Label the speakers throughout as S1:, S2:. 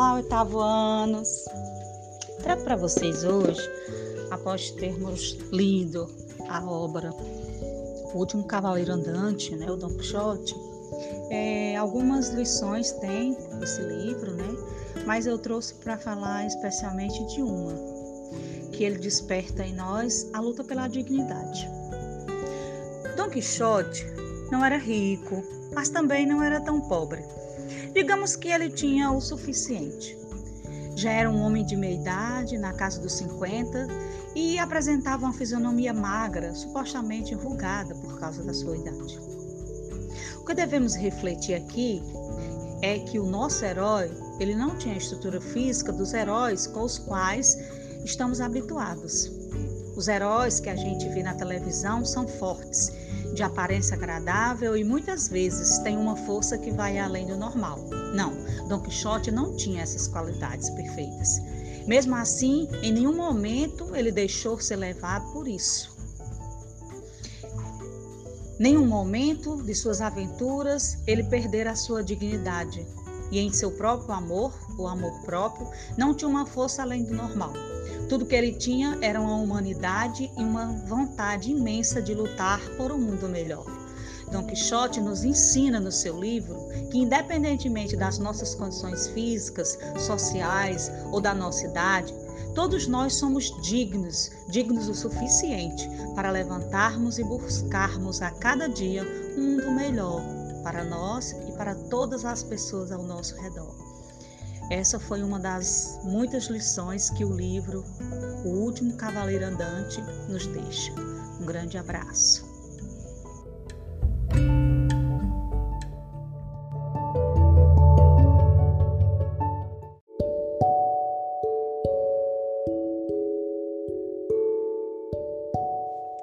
S1: Olá, oitavo anos! Trago para vocês hoje, após termos lido a obra O Último Cavaleiro Andante, né, o Don Quixote, é, algumas lições tem esse livro, né? Mas eu trouxe para falar especialmente de uma, que ele desperta em nós a luta pela dignidade. Don Quixote não era rico, mas também não era tão pobre. Digamos que ele tinha o suficiente. Já era um homem de meia idade, na casa dos 50, e apresentava uma fisionomia magra, supostamente enrugada por causa da sua idade. O que devemos refletir aqui é que o nosso herói, ele não tinha a estrutura física dos heróis com os quais estamos habituados. Os heróis que a gente vê na televisão são fortes de aparência agradável e muitas vezes tem uma força que vai além do normal. Não, Don Quixote não tinha essas qualidades perfeitas. Mesmo assim, em nenhum momento ele deixou se levar por isso. Nenhum momento de suas aventuras ele perdera a sua dignidade e em seu próprio amor, o amor próprio, não tinha uma força além do normal. Tudo que ele tinha era uma humanidade e uma vontade imensa de lutar por um mundo melhor. Dom Quixote nos ensina no seu livro que, independentemente das nossas condições físicas, sociais ou da nossa idade, todos nós somos dignos, dignos o suficiente para levantarmos e buscarmos a cada dia um mundo melhor para nós e para todas as pessoas ao nosso redor. Essa foi uma das muitas lições que o livro O Último Cavaleiro Andante nos deixa. Um grande abraço.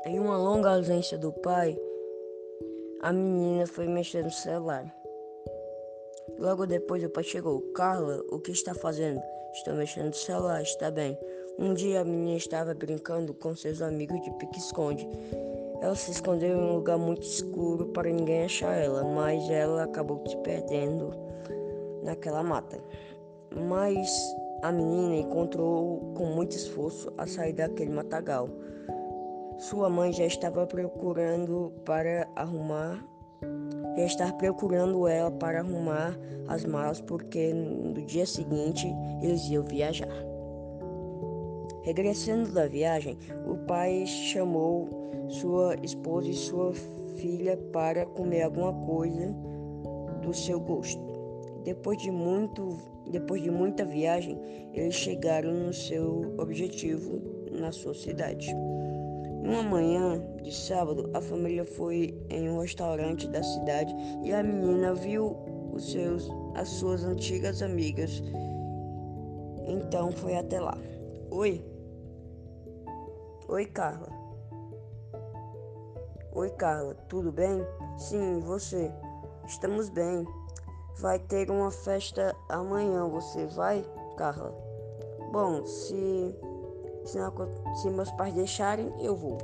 S2: Em uma longa ausência do pai, a menina foi mexer no celular. Logo depois o pai chegou. Carla, o que está fazendo? Estou mexendo no celular, está bem. Um dia a menina estava brincando com seus amigos de pique-esconde. Ela se escondeu em um lugar muito escuro para ninguém achar ela, mas ela acabou se perdendo naquela mata. Mas a menina encontrou com muito esforço a sair daquele matagal. Sua mãe já estava procurando para arrumar ia estar procurando ela para arrumar as malas porque no dia seguinte eles iam viajar. Regressando da viagem, o pai chamou sua esposa e sua filha para comer alguma coisa do seu gosto. Depois de muito, depois de muita viagem, eles chegaram no seu objetivo na sua cidade. Uma manhã de sábado, a família foi em um restaurante da cidade e a menina viu os seus, as suas antigas amigas. Então foi até lá. Oi. Oi, Carla. Oi, Carla, tudo bem? Sim, você? Estamos bem. Vai ter uma festa amanhã, você vai, Carla? Bom, se se, se meus pais deixarem, eu vou.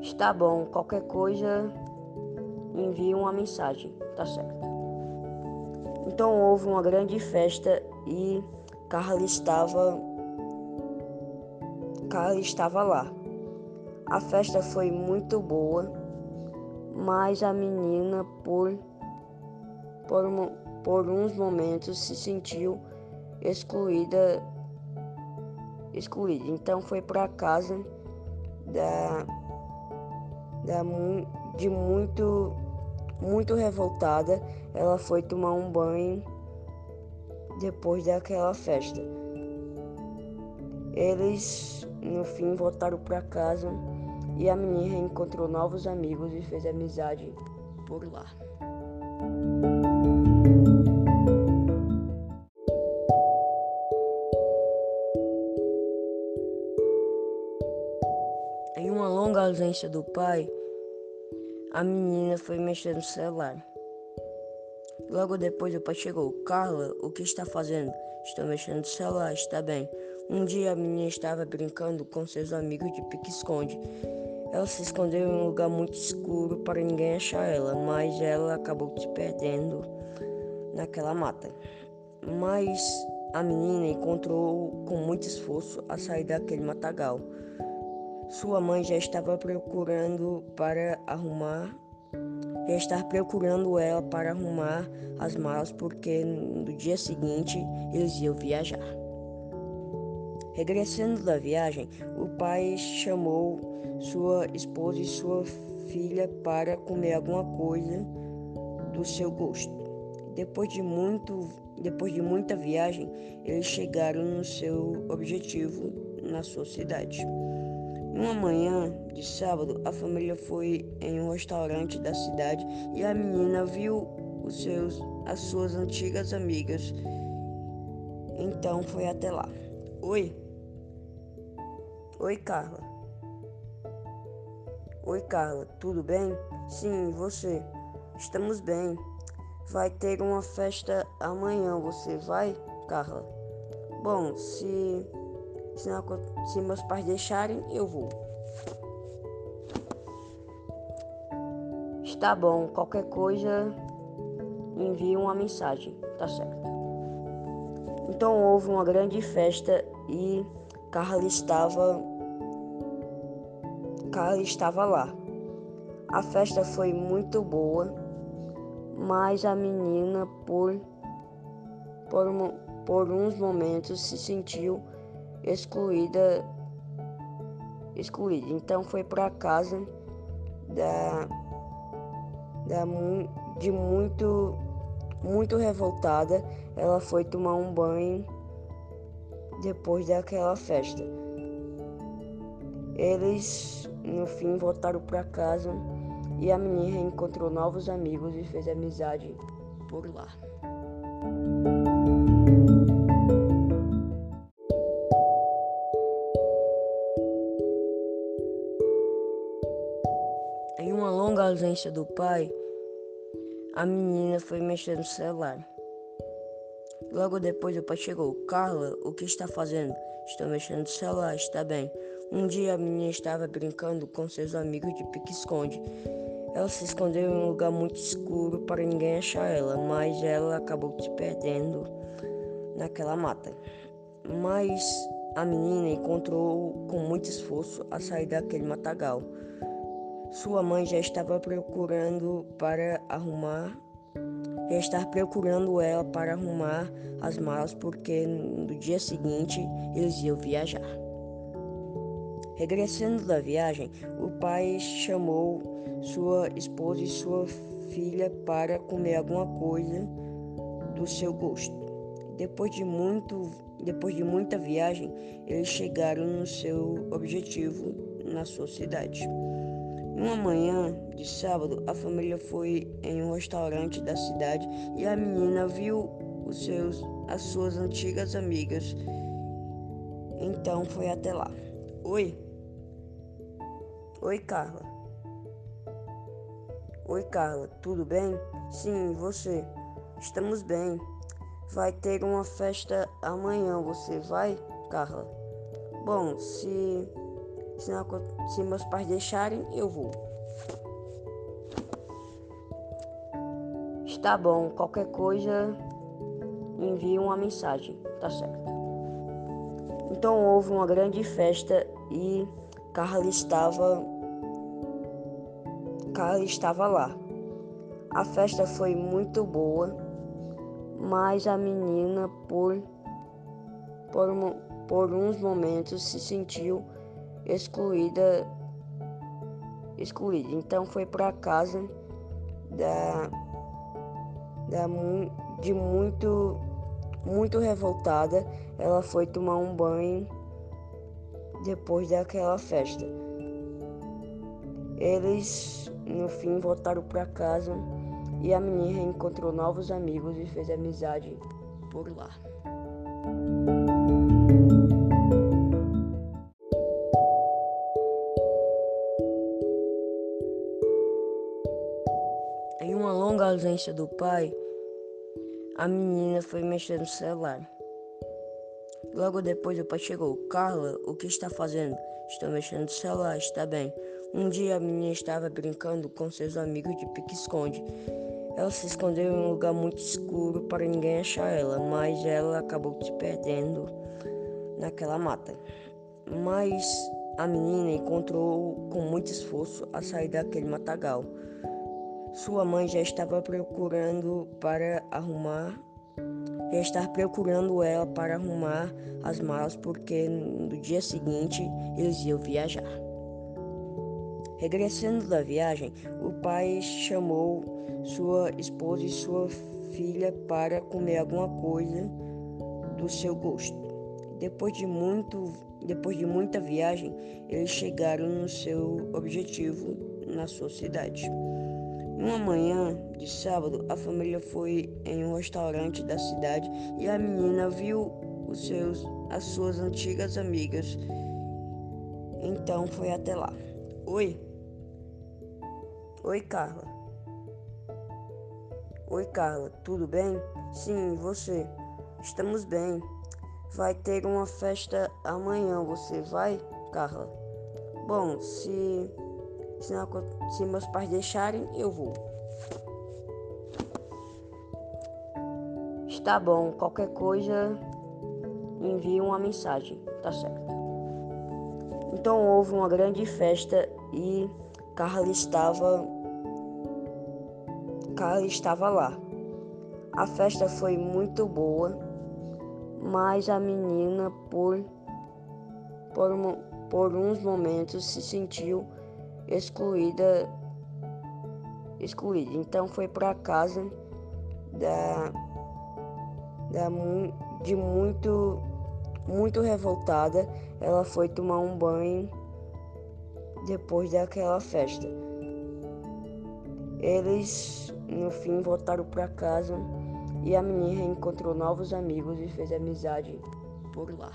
S2: Está bom, qualquer coisa, envie uma mensagem, tá certo. Então houve uma grande festa e Carla estava Carla estava lá. A festa foi muito boa, mas a menina por por, por uns momentos se sentiu excluída excluída. Então foi para casa da, da de muito muito revoltada. Ela foi tomar um banho depois daquela festa. Eles no fim voltaram para casa e a menina reencontrou novos amigos e fez amizade por lá. Ausência do pai, a menina foi mexer no celular. Logo depois o pai chegou. Carla, o que está fazendo? Estou mexendo no celular, está bem. Um dia a menina estava brincando com seus amigos de pique-esconde. Ela se escondeu em um lugar muito escuro para ninguém achar ela, mas ela acabou se perdendo naquela mata. Mas a menina encontrou com muito esforço a sair daquele matagal. Sua mãe já estava procurando para arrumar, já estava procurando ela para arrumar as malas porque no dia seguinte eles iam viajar. Regressando da viagem, o pai chamou sua esposa e sua filha para comer alguma coisa do seu gosto. Depois de muito, depois de muita viagem, eles chegaram no seu objetivo na sua cidade. Uma manhã de sábado, a família foi em um restaurante da cidade e a menina viu os seus, as suas antigas amigas. Então foi até lá. Oi, Oi, Carla. Oi, Carla, tudo bem? Sim, você? Estamos bem. Vai ter uma festa amanhã, você vai, Carla? Bom, se, se, não, se meus pais deixarem, eu vou. Está bom, qualquer coisa, envie uma mensagem, tá certo. Então houve uma grande festa e Carla estava Carla estava lá. A festa foi muito boa, mas a menina por por, por uns momentos se sentiu excluída excluída. Então foi para casa da, da de muito muito revoltada, ela foi tomar um banho depois daquela festa. Eles, no fim, voltaram para casa e a menina encontrou novos amigos e fez amizade por lá. Longa ausência do pai, a menina foi mexer no celular. Logo depois o pai chegou. Carla, o que está fazendo? Estou mexendo no celular, está bem. Um dia a menina estava brincando com seus amigos de pique-esconde. Ela se escondeu em um lugar muito escuro para ninguém achar ela, mas ela acabou se perdendo naquela mata. Mas a menina encontrou com muito esforço a sair daquele matagal. Sua mãe já estava procurando para arrumar já estar procurando ela para arrumar as malas porque no dia seguinte eles iam viajar. Regressando da viagem, o pai chamou sua esposa e sua filha para comer alguma coisa do seu gosto. Depois de muito, depois de muita viagem, eles chegaram no seu objetivo na sua cidade. Uma manhã de sábado, a família foi em um restaurante da cidade e a menina viu os seus, as suas antigas amigas. Então foi até lá. Oi. Oi, Carla. Oi, Carla, tudo bem? Sim, você? Estamos bem. Vai ter uma festa amanhã, você vai, Carla? Bom, se se, não, se meus pais deixarem, eu vou. Está bom, qualquer coisa, envie uma mensagem, tá certo. Então houve uma grande festa e Carla estava Carla estava lá. A festa foi muito boa, mas a menina por por, por uns momentos se sentiu excluída excluída. Então foi para casa da, da de muito muito revoltada, ela foi tomar um banho depois daquela festa. Eles no fim voltaram para casa e a menina encontrou novos amigos e fez amizade por lá. Longa ausência do pai, a menina foi mexer no celular. Logo depois o pai chegou. Carla, o que está fazendo? Estou mexendo no celular, está bem. Um dia a menina estava brincando com seus amigos de pique-esconde. Ela se escondeu em um lugar muito escuro para ninguém achar ela, mas ela acabou se perdendo naquela mata. Mas a menina encontrou com muito esforço a sair daquele matagal. Sua mãe já estava procurando para arrumar, já estava procurando ela para arrumar as malas porque no dia seguinte eles iam viajar. Regressando da viagem, o pai chamou sua esposa e sua filha para comer alguma coisa do seu gosto. Depois de, muito, depois de muita viagem, eles chegaram no seu objetivo na sua cidade. Uma manhã de sábado, a família foi em um restaurante da cidade e a menina viu os seus, as suas antigas amigas. Então foi até lá. Oi, Oi, Carla. Oi, Carla, tudo bem? Sim, você? Estamos bem. Vai ter uma festa amanhã, você vai, Carla? Bom, se, se, não, se meus pais deixarem, eu vou. Está bom, qualquer coisa, envie uma mensagem, tá certo. Então houve uma grande festa e Carla estava Carla estava lá. A festa foi muito boa, mas a menina, por, por, por uns momentos, se sentiu excluída. excluída. Então foi para casa da, da, de muito, muito revoltada. Ela foi tomar um banho depois daquela festa. Eles no fim voltaram para casa e a menina encontrou novos amigos e fez amizade por lá.